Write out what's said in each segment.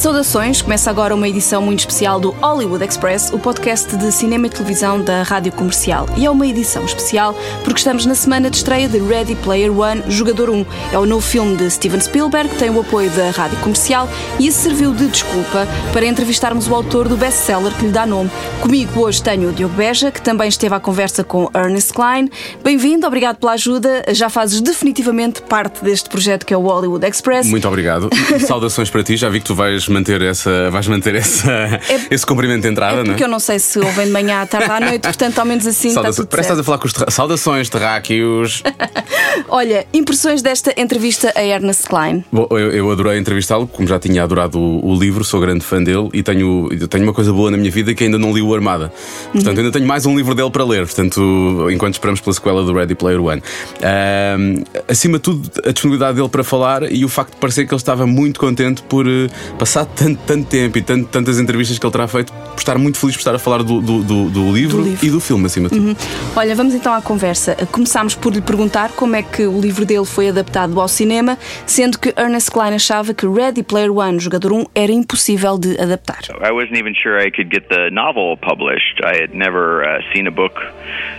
Saudações, começa agora uma edição muito especial do Hollywood Express, o podcast de cinema e televisão da Rádio Comercial. E é uma edição especial porque estamos na semana de estreia de Ready Player One Jogador 1. É o novo filme de Steven Spielberg, que tem o apoio da Rádio Comercial e isso serviu de desculpa para entrevistarmos o autor do best-seller que lhe dá nome. Comigo hoje tenho o Diogo Beja, que também esteve à conversa com Ernest Klein. Bem-vindo, obrigado pela ajuda. Já fazes definitivamente parte deste projeto que é o Hollywood Express. Muito obrigado. Saudações para ti, já vi que tu vais manter essa, vais manter essa, é, esse cumprimento de entrada, é porque não é? eu não sei se ouvem de manhã, à tarde, à noite, portanto, ao menos assim. Sauda está tudo Parece que estás a falar com os terra... Saudações, terráqueos. Olha, impressões desta entrevista a Ernest Klein. Bom, eu, eu adorei entrevistá-lo, como já tinha adorado o, o, livro, sou grande fã dele e tenho, tenho uma coisa boa na minha vida que ainda não li o Armada. Portanto, uhum. ainda tenho mais um livro dele para ler, portanto, enquanto esperamos pela sequela do Ready Player One. Um, acima de tudo, a disponibilidade dele para falar e o facto de parecer que ele estava muito contente por uh, passar tanto, tanto tempo e tanto, tantas entrevistas que ele terá feito, por estar muito feliz por estar a falar do, do, do, do, livro, do livro, e do filme, acima de tudo. Uhum. Olha, vamos então à conversa. Começámos por lhe perguntar como é que o livro dele foi adaptado ao cinema, sendo que Ernest Klein achava que Ready Player One, Jogador 1, era impossível de adaptar. I wasn't even sure I could get the novel published. I had never uh, seen a book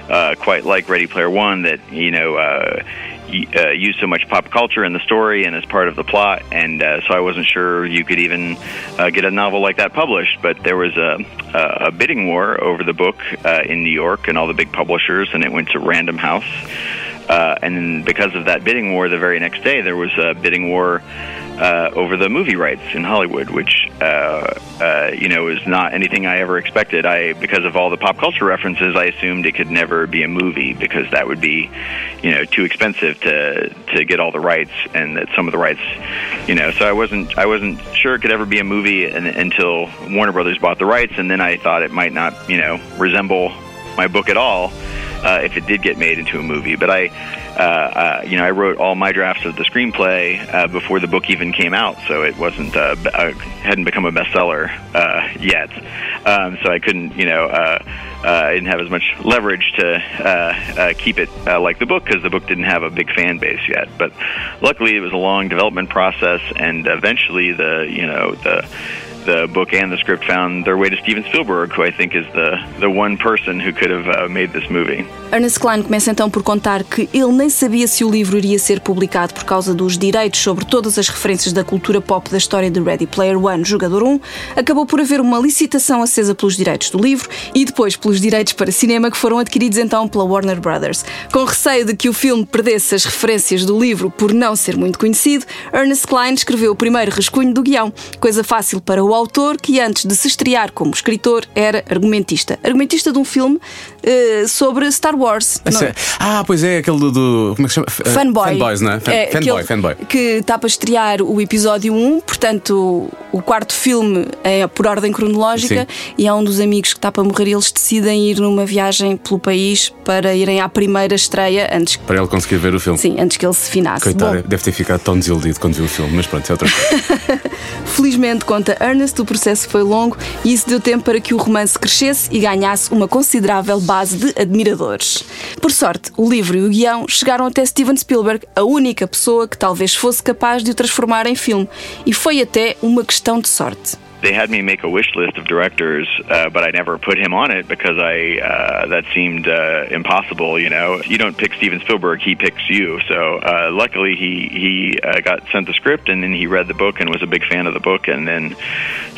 uh, quite like Ready Player One that, you know, uh, uh, use so much pop culture in the story and as part of the plot, and uh, so I wasn't sure you could even uh, get a novel like that published. But there was a, a bidding war over the book uh, in New York and all the big publishers, and it went to Random House. Uh, and because of that bidding war, the very next day there was a bidding war uh, over the movie rights in Hollywood, which uh, uh, you know is not anything I ever expected. I because of all the pop culture references, I assumed it could never be a movie because that would be you know too expensive to to get all the rights, and that some of the rights, you know. So I wasn't I wasn't sure it could ever be a movie and, until Warner Brothers bought the rights, and then I thought it might not you know resemble my book at all uh, if it did get made into a movie. But I, uh, uh, you know, I wrote all my drafts of the screenplay uh, before the book even came out, so it wasn't uh, uh, hadn't become a bestseller uh, yet. Um, so I couldn't, you know. Uh, uh, I didn't have as much leverage to uh, uh, keep it uh, like the book because the book didn't have a big fan base yet. But luckily, it was a long development process, and eventually, the you know the the book and the script found their way to Steven Spielberg, who I think is the, the one person who could have uh, made this movie. Ernest Klein começa então por contar que ele nem sabia se o livro iria ser publicado por causa dos direitos sobre todas as referências da cultura pop da história de Ready Player One, Jogador 1. Acabou por haver uma licitação acesa pelos direitos do livro e depois pelos direitos para cinema que foram adquiridos então pela Warner Brothers. Com receio de que o filme perdesse as referências do livro por não ser muito conhecido, Ernest Klein escreveu o primeiro rascunho do guião, coisa fácil para o o autor que antes de se estrear como escritor era argumentista. Argumentista de um filme uh, sobre Star Wars. É, ah, pois é, aquele do, do, Como é que se chama? Fanboy. Fanboys, não é? Fan, é fanboy, fanboy. Que está para estrear o episódio 1, portanto, o quarto filme é por ordem cronológica Sim. e há um dos amigos que está para morrer e eles decidem ir numa viagem pelo país para irem à primeira estreia antes Para ele conseguir ver o filme. Sim, antes que ele se finasse. Coitado, Bom, deve ter ficado tão desiludido quando viu o filme, mas pronto, é outra coisa. Felizmente, conta Ernest, o processo foi longo e isso deu tempo para que o romance crescesse e ganhasse uma considerável base de admiradores. Por sorte, o livro e o guião chegaram até Steven Spielberg, a única pessoa que talvez fosse capaz de o transformar em filme, e foi até uma questão de sorte. They had me make a wish list of directors, uh, but I never put him on it because I uh, that seemed uh, impossible. You know, you don't pick Steven Spielberg; he picks you. So uh, luckily, he he uh, got sent the script, and then he read the book and was a big fan of the book, and then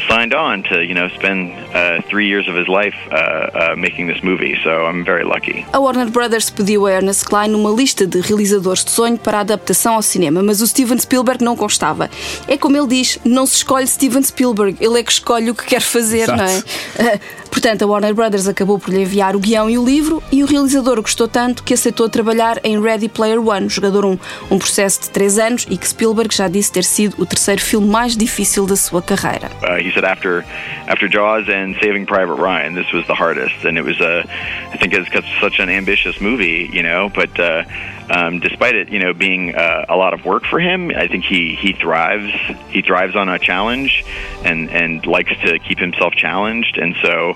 signed on to you know spend uh, three years of his life making this movie. So I'm very lucky. A Warner Brothers pediu a Ernest Klein uma lista de realizadores de sonho para adaptação ao cinema, mas o Steven Spielberg não constava. É como ele diz: não se escolhe Steven Spielberg. Ele ele é que escolhe o que quer fazer, Exato. não é? Uh, portanto, a Warner Brothers acabou por lhe enviar o guião e o livro e o realizador gostou tanto que aceitou trabalhar em Ready Player One, Jogador 1, um processo de três anos e que Spielberg já disse ter sido o terceiro filme mais difícil da sua carreira. Uh, he said after after Jaws and Saving Private Ryan, this was the hardest, and it was a I think it's such an ambitious movie, you know, but uh, um, despite it, you know, being uh, a lot of work for him, I think he he thrives. He thrives on a challenge, and and likes to keep himself challenged. And so,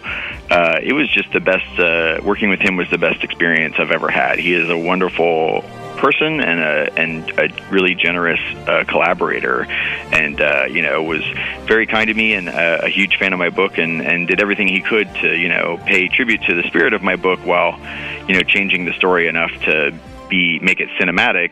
uh, it was just the best. Uh, working with him was the best experience I've ever had. He is a wonderful person and a and a really generous uh, collaborator, and uh, you know was very kind to me and a, a huge fan of my book, and and did everything he could to you know pay tribute to the spirit of my book while you know changing the story enough to be make it cinematic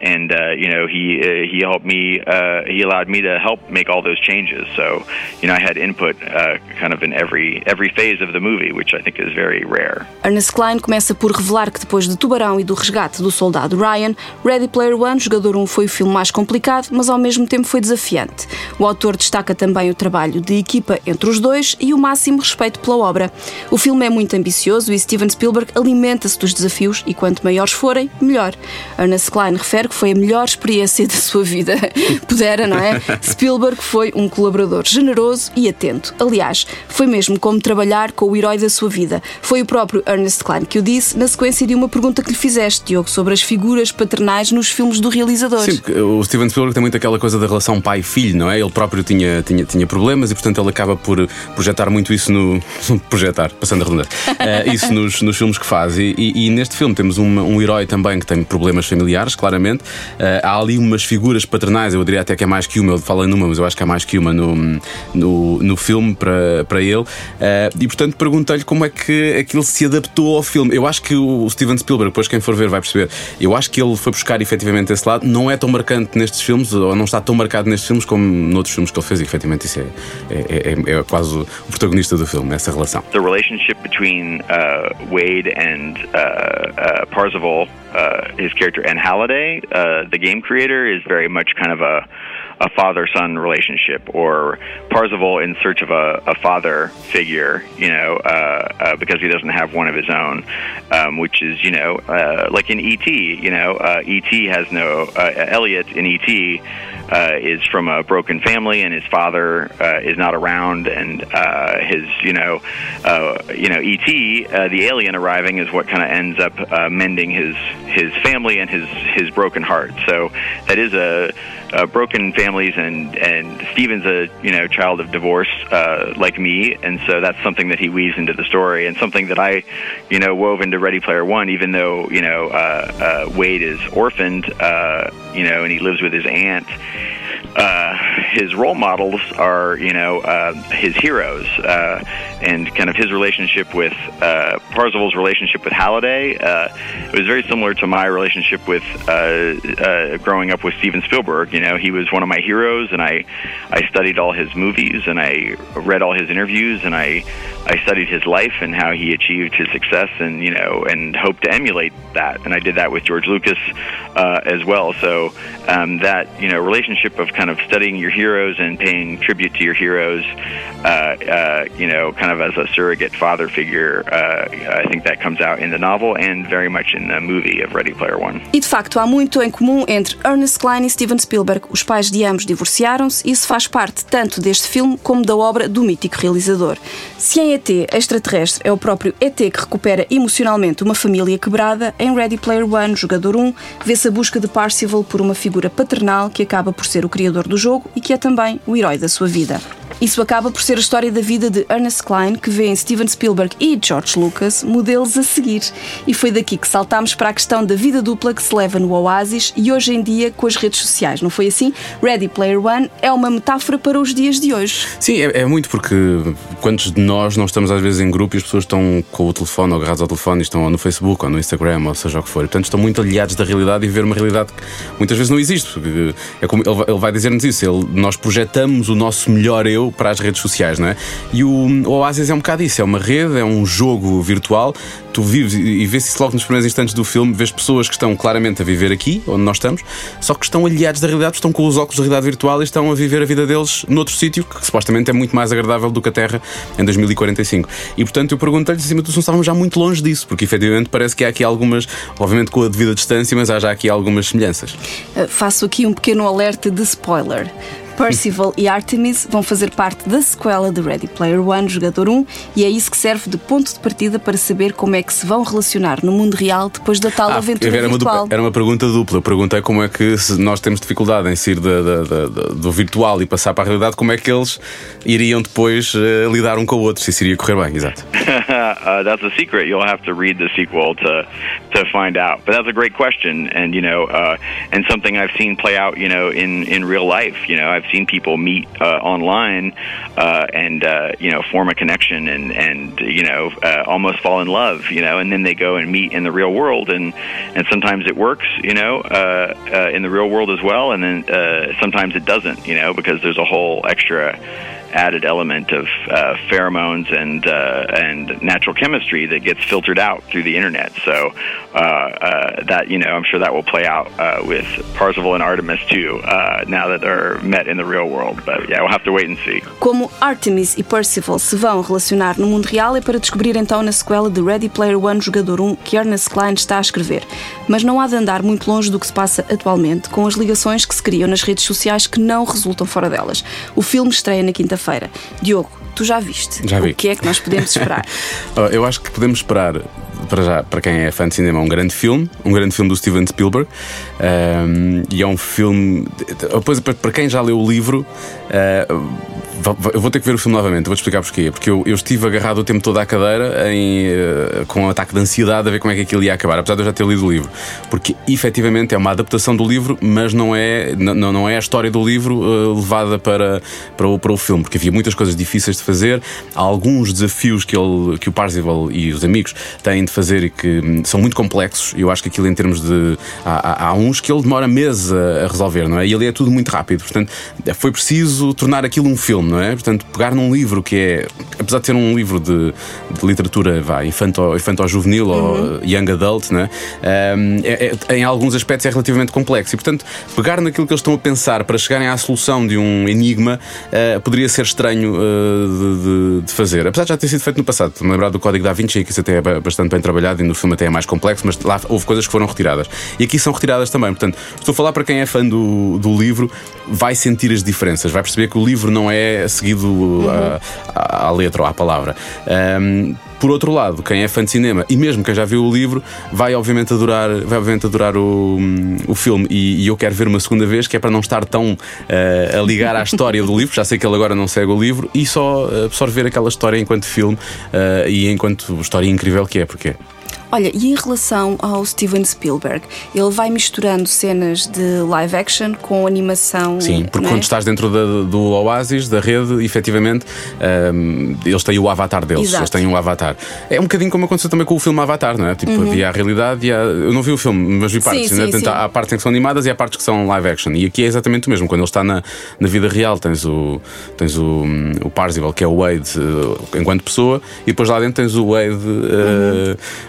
and uh, you know he uh, he helped me uh, he allowed me to help make all those changes. So you know I had input uh, kind of in every every phase of the movie which I think is very rare. Ernest Klein começa por revelar que depois de Tubarão e do resgate do soldado Ryan Ready Player One Jogador 1 foi o filme mais complicado mas ao mesmo tempo foi desafiante. O autor destaca também o trabalho de equipa entre os dois e o máximo respeito pela obra. O filme é muito ambicioso e Steven Spielberg alimenta-se dos desafios e quanto maiores forem melhor. Ernest Klein refere que foi a melhor experiência da sua vida. Pudera, não é? Spielberg foi um colaborador generoso e atento. Aliás, foi mesmo como trabalhar com o herói da sua vida. Foi o próprio Ernest Klein que o disse na sequência de uma pergunta que lhe fizeste, Diogo, sobre as figuras paternais nos filmes do realizador. Sim, o Steven Spielberg tem muito aquela coisa da relação pai-filho, não é? Ele próprio tinha, tinha, tinha problemas e, portanto, ele acaba por projetar muito isso no. projetar, passando a redundar. Uh, isso nos, nos filmes que faz. E, e, e neste filme temos um herói também que tem problemas familiares, claramente. Uh, há ali umas figuras paternais, eu diria até que é mais que uma, eu falo numa, mas eu acho que há mais que uma no, no, no filme para, para ele. Uh, e portanto perguntei-lhe como é que aquilo se adaptou ao filme. Eu acho que o Steven Spielberg, depois quem for ver vai perceber, eu acho que ele foi buscar efetivamente esse lado. Não é tão marcante nestes filmes, ou não está tão marcado nestes filmes como noutros filmes que ele fez, e efetivamente isso é, é, é, é quase o protagonista do filme, essa relação. The relationship between uh, Wade and uh, uh, Parzival, uh, his character, and Halliday, uh, the game creator, is very much kind of a a father son relationship, or Parzival in search of a, a father figure, you know, uh, uh, because he doesn't have one of his own, um, which is, you know, uh, like in E.T., you know, uh, E.T. has no, uh, Elliot in E.T. Uh, is from a broken family, and his father is not around, and his, you know, you know, E.T. The alien arriving is what kind of ends up mending his his family and his his broken heart. So that is a, a broken families, and and Steven's a you know child of divorce uh, like me, and so that's something that he weaves into the story, and something that I, you know, wove into Ready Player One. Even though you know uh, uh, Wade is orphaned, uh, you know, and he lives with his aunt. Uh, his role models are, you know, uh, his heroes, uh, and kind of his relationship with uh, Parzival's relationship with Halliday. Uh, it was very similar to my relationship with uh, uh, growing up with Steven Spielberg. You know, he was one of my heroes, and I, I studied all his movies, and I read all his interviews, and I, I studied his life and how he achieved his success, and you know, and hoped to emulate that. And I did that with George Lucas uh, as well. So um, that you know relationship of kind of studying your heroes and paying tribute to your heroes, uh, uh, you know, kind of as a surrogate father figure. Uh, I think that comes out in the novel and very much in the movie of Ready Player One. E de facto há muito em comum entre Ernest Klein e Steven Spielberg. Os pais de ambos divorciaram-se e isso faz parte tanto deste filme como da obra do mítico realizador. Se em ET extraterrestre é o próprio ET que recupera emocionalmente uma família quebrada, em Ready Player One, Jogador 1, vê-se a busca de Parcival por uma figura paternal que acaba por ser o criador do jogo e que é também o herói da sua vida. Isso acaba por ser a história da vida de Ernest Klein, que vê em Steven Spielberg e George Lucas modelos a seguir. E foi daqui que saltámos para a questão da vida dupla que se leva no Oasis e hoje em dia com as redes sociais, não foi assim? Ready Player One é uma metáfora para os dias de hoje. Sim, é, é muito porque quantos de nós não estamos às vezes em grupo e as pessoas estão com o telefone ou agarrados ao telefone e estão ou no Facebook ou no Instagram ou seja o que for. Portanto, estão muito aliados da realidade e ver uma realidade que muitas vezes não existe. É como ele vai dizer-nos isso, ele, nós projetamos o nosso melhor eu para as redes sociais, não é? E o, o Oasis é um bocado isso, é uma rede, é um jogo virtual. Tu vives e vês isso logo nos primeiros instantes do filme, vês pessoas que estão claramente a viver aqui, onde nós estamos, só que estão aliados da realidade, estão com os óculos da realidade virtual e estão a viver a vida deles noutro sítio que supostamente é muito mais agradável do que a Terra em 2045. E portanto eu perguntei-lhe se não estávamos já muito longe disso, porque efetivamente parece que há aqui algumas, obviamente com a devida distância, mas há já aqui algumas semelhanças. Uh, faço aqui um pequeno alerta de spoiler. Percival e Artemis vão fazer parte da sequela de Ready Player One, Jogador 1, e é isso que serve de ponto de partida para saber como é que se vão relacionar no mundo real depois da tal Ah, aventura era, uma virtual. dupla- era uma pergunta dupla. Eu perguntei como é que se nós temos dificuldade em sair da- da- da- da- do virtual e passar para a realidade, como é que eles iriam depois eh, lidar um com o outro, se isso iria correr bem, exato. uh, that's a secret. You'll have to read the sequel to to find out. But that's a great question, and you know, uh, and something I've seen play out. You know, in in real life. You know, I've seen people meet uh, online uh, and uh, you know form a connection and and you know uh, almost fall in love. You know, and then they go and meet in the real world, and and sometimes it works. You know, uh, uh, in the real world as well, and then uh, sometimes it doesn't. You know, because there's a whole extra added element of uh, pheromones and uh, and natural chemistry that gets filtered out through the internet. So uh, uh, that you know, I'm sure that will play out uh, with Parzival and Artemis too. Uh, now that they're met in the real world, but yeah, we'll have to wait and see. Como Artemis e Percival se vão relacionar no mundo real é para descobrir então na sequela de Ready Player One Jogador 1 que Ernest Klein está a escrever. Mas não há de andar muito longe do que se passa atualmente com as ligações que se criam nas redes sociais que não resultam fora delas. O filme estreia na quinta-feira. Diogo, tu já viste? Já vi. O que é que nós podemos esperar? Oh, Eu acho que podemos esperar, para já, para quem é fã de cinema, um grande filme, um grande filme do Steven Spielberg. Um, e é um filme. Depois, para quem já leu o livro, uh, eu vou ter que ver o filme novamente, vou-te explicar porquê. Porque eu, eu estive agarrado o tempo todo à cadeira em, uh, com um ataque de ansiedade a ver como é que aquilo ia acabar, apesar de eu já ter lido o livro. Porque efetivamente é uma adaptação do livro, mas não é, não, não é a história do livro uh, levada para, para, o, para o filme, porque havia muitas coisas difíceis de fazer, há alguns desafios que, ele, que o Parzival e os amigos têm de fazer e que hum, são muito complexos. Eu acho que aquilo, em termos de. Há, há- há uns que ele demora meses a, a resolver, não é? E ali é tudo muito rápido. Portanto, foi preciso tornar aquilo um filme, não é? Portanto, pegar num livro que é. Apesar de ser um livro de, de literatura vá, infanto, infanto-juvenil ou young adult, não é? Hum, é- é- em alguns aspectos é relativamente complexo. E, portanto, pegar naquilo que eles estão a pensar para chegarem à solução de um enigma eh, poderia ser estranho eh, de, de- de fazer. Apesar de já ter sido feito no passado. Me lembrar do Código da Vinci, que isso até é ba- bastante bem trabalhado e no filme até é mais complexo, mas lá houve coisas que foram retiradas. E aqui são retiradas também. Portanto, estou a falar para quem é fã do, do livro, vai sentir as diferenças, vai perceber que o livro não é seguido à, à- à letra ou à palavra. Ahm, por outro lado, quem é fã de cinema e mesmo quem já viu o livro vai obviamente adorar, vai obviamente adorar o, o filme e, e eu quero ver uma segunda vez que é para não estar tão eh, a ligar à história do livro, já sei que ele agora não segue o livro e só absorver aquela história enquanto filme eh, e enquanto história incrível que é, porque. Olha, e em relação ao Steven Spielberg, ele vai misturando cenas de live action com animação. Sim, porque é? quando estás dentro da- do Oasis, da rede, efetivamente, hum, eles têm o avatar deles. Exato. Eles têm um avatar. É um bocadinho como aconteceu também com o filme Avatar, não é? Tipo, havia a realidade e há... Eu não vi o filme, mas vi partes. sim, né? Portanto, sim. há partes em que são animadas e há partes que são live action. E aqui é exatamente o mesmo. Quando ele está na, na vida real, tens o, tens o, o Parzival, que é o Wade eh, enquanto pessoa, e depois lá dentro tens o Wade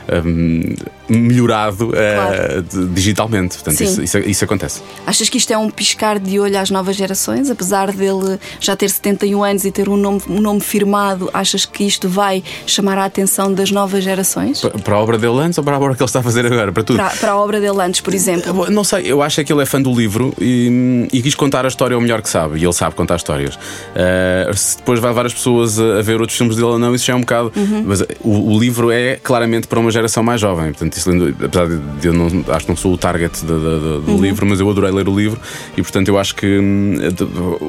eh, hum, melhorado eh, Claro. de- digitalmente. Portanto, isso, isso, isso acontece. Achas que isto é um piscar de olho às novas gerações? Apesar dele já ter 71 anos e ter um nome, um nome firmado, achas que isto vai chamar a atenção das novas gerações? Pa- Para a obra dele antes ou para a obra que ele está a fazer agora? Para tudo. Para, para a obra dele antes, por exemplo. Não sei, eu acho é que ele é fã do livro e, e quis contar a história o melhor que sabe, e ele sabe contar histórias. Ah, se depois vai levar as pessoas a, a ver outros filmes dele ou não, isso já é um bocado. Mas o, o livro é claramente para uma geração mais jovem. Portanto, isso, apesar de eu não, acho que não sou o target da- da- do livro, mas eu adorei ler o livro e, portanto, eu acho que hum,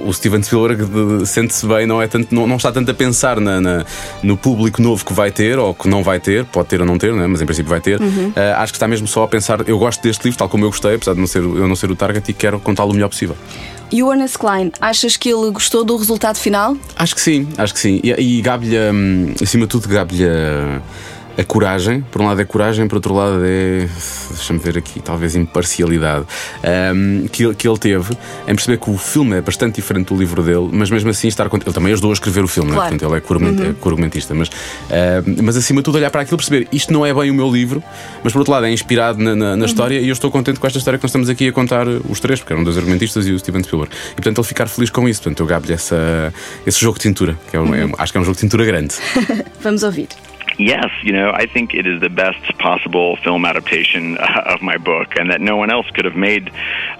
o Steven Spielberg sente-se bem, não, é tanto, não, não está tanto a pensar na- na- no público novo que vai ter ou que não vai ter, pode ter ou não ter, né? mas em princípio vai ter. Ah, acho que está mesmo só a pensar. Eu gosto deste livro, tal como eu gostei, apesar de não ser, eu não ser o target, e quero contá-lo o melhor possível. E o Ernest Klein, achas que ele gostou do resultado final? Acho que sim, acho que sim. E, e gabe-lhe, hum, acima de tudo, gabe-lhe a, a coragem. Por um lado é coragem, por outro lado é. Deixa-me ver aqui, talvez imparcialidade. hum, que, ele- que ele teve em perceber que o filme é bastante diferente do livro dele, mas mesmo assim estar. cont- Ele também ajudou a escrever o filme, é? Claro. portanto ele é é co-argumentista. Mas, mas acima de tudo, olhar para aquilo e perceber isto não é bem o meu livro, mas por outro lado é inspirado na, na- na história e eu estou contente com esta história que nós estamos aqui a contar os três, porque eram dois argumentistas e o Steven Spielberg. E portanto ele ficar feliz com isso. Portanto eu gabe-lhe essa- esse jogo de cintura, que é um- é um- acho que é um jogo de cintura grande. Vamos ouvir. Yes, you know, I think it is the best possible film adaptation uh, of my book, and that no one else could have made,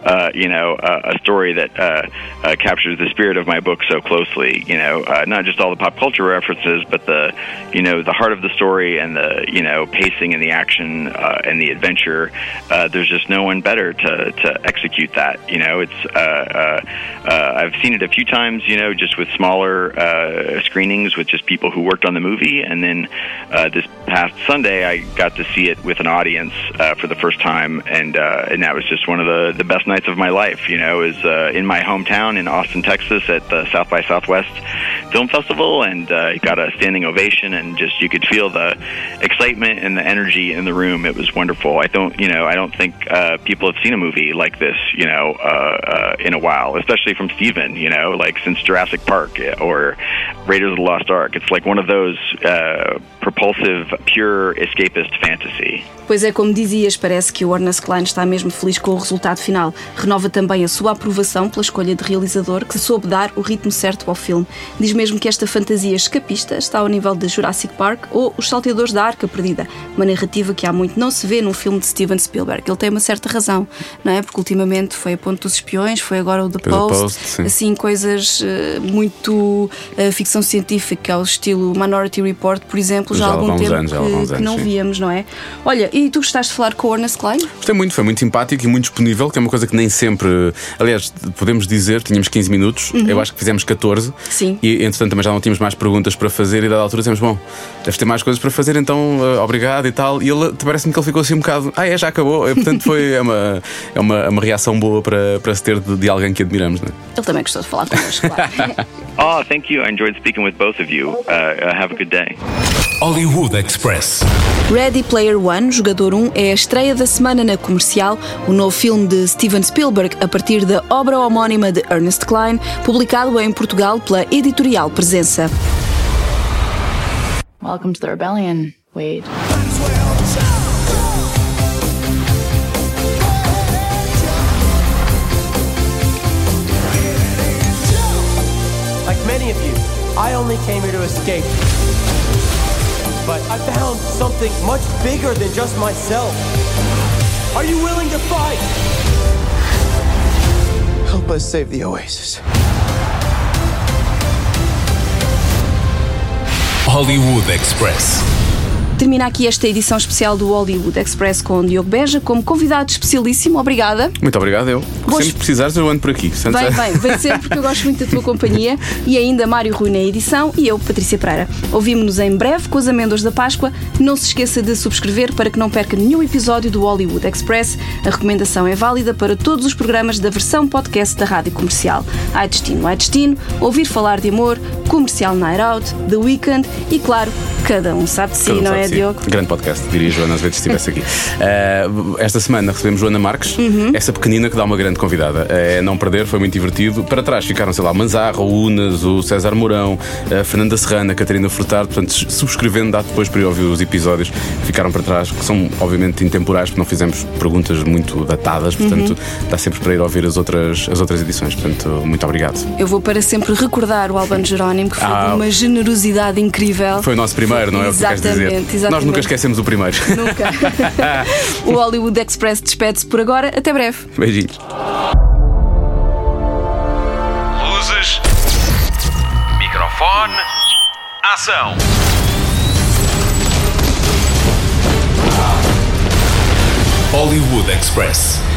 uh, you know, uh, a story that uh, uh, captures the spirit of my book so closely. You know, uh, not just all the pop culture references, but the, you know, the heart of the story and the, you know, pacing and the action and the adventure. Uh, there's just no one better to, to execute that. You know, it's uh, uh, uh, I've seen it a few times. You know, just with smaller uh, screenings with just people who worked on the movie, and then uh, this past Sunday I got to see it with an audience uh, for the first time, and uh, and that was just one of the the best nights of my life. You know, is uh, in my hometown in Austin, Texas, at the South by Southwest Film Festival, and uh, got a standing ovation, and just you could feel the excitement and the energy in the room. It was wonderful. I don't, you know, I don't think uh, people have seen a movie like this, you know, uh, uh, in a while, especially from Steven, you know, like since Jurassic Park or Raiders of the Lost Ark. It's like one of those uh, propulsive, pure escapist fantasy. Pois é, como dizias, parece que o Ernest Klein está mesmo feliz com o resultado final. Renova também a sua aprovação pela escolha de realizador, que soube dar o ritmo certo ao filme. Diz mesmo que esta fantasia escapista está ao nível de Jurassic Park ou Os Salteadores da Arca Perdida, uma narrativa que há muito não se vê num filme de Steven Spielberg. Ele tem uma certa razão, não é? Porque ultimamente foi a Ponte dos Espiões, foi agora o The Foi o Post, Post, sim. assim, coisas eh, muito eh, ficção científica, ao estilo Minority Report, por exemplo, já, há algum alguns tempo anos, já há que, alguns que anos, não sim. víamos, não é? Olha, e tu gostaste de falar com o Ernest Klein? Gostei muito, foi muito simpático e muito disponível, que é uma coisa que nem sempre. Aliás, podemos dizer, tínhamos 15 minutos, eu acho que fizemos 14. Sim. E entretanto também já não tínhamos mais perguntas para fazer, e dada altura dissemos: Bom, deves ter mais coisas para fazer, então eh, obrigado e tal. E ele parece-me que ele ficou assim um bocado: Ah, é, já acabou. E, portanto, foi é uma, é uma, uma reação boa para, para se ter de, de alguém que admiramos, não é? Ele também gostou de falar connosco, claro. Oh, thank you. I enjoyed speaking with both of you. Uh, uh, have a good day. Hollywood Express. Ready Player One, Jogador 1, é a estreia da semana na comercial, o novo filme de Steven Spielberg a partir da obra homónima de Ernest Klein, publicado em Portugal pela editorial Presença. Welcome to the rebellion, Wade. Like many of you, I only came here to escape. But I found something much bigger than just myself. Are you willing to fight? Help us save the Oasis. Hollywood Express. Termina aqui esta edição especial do Hollywood Express com Diogo Beja como convidado especialíssimo. Obrigada. Muito obrigado, eu. Boas- Sempre precisares, eu ando por aqui. Portanto, Vem, vem, vem sempre porque eu gosto muito da tua companhia e ainda Mário Rui na edição e eu, Patrícia Pereira. Ouvimos-nos em breve com as amêndoas da Páscoa. Não se esqueça de subscrever para que não perca nenhum episódio do Hollywood Express. A recomendação é válida para todos os programas da versão podcast da Rádio Comercial. Ai Destino, Ai Destino, Ouvir Falar de Amor, Comercial Night Out, The Weekend e, claro, Cada Um Sabe de Si, Cada não é, de si. Diogo? Grande podcast, diria Joana, às vezes estivesse aqui. Eh, esta semana recebemos Joana Marques, Uhum. essa pequenina que dá uma grande convidada. É não perder, foi muito divertido. Para trás ficaram, sei lá, o Manzarra, o Unas, o César Mourão, a Fernanda Serrana, a Catarina Furtado. Portanto, subscrevendo, dá depois para ir ouvir os episódios que ficaram para trás, que são obviamente intemporais, porque não fizemos perguntas muito datadas. Portanto, Uhum. dá sempre para ir ouvir as outras, as outras edições. Portanto, muito obrigado. Eu vou para sempre recordar o Albano Jerónimo, que foi Ah. de uma generosidade incrível. Foi o nosso primeiro, não é o que tu queres dizer? Exatamente. Nós nunca esquecemos o primeiro. Nunca. o Hollywood Express despede-se por agora. Até breve. Beijinhos. Luzes. Microfone. Ação. Hollywood Express.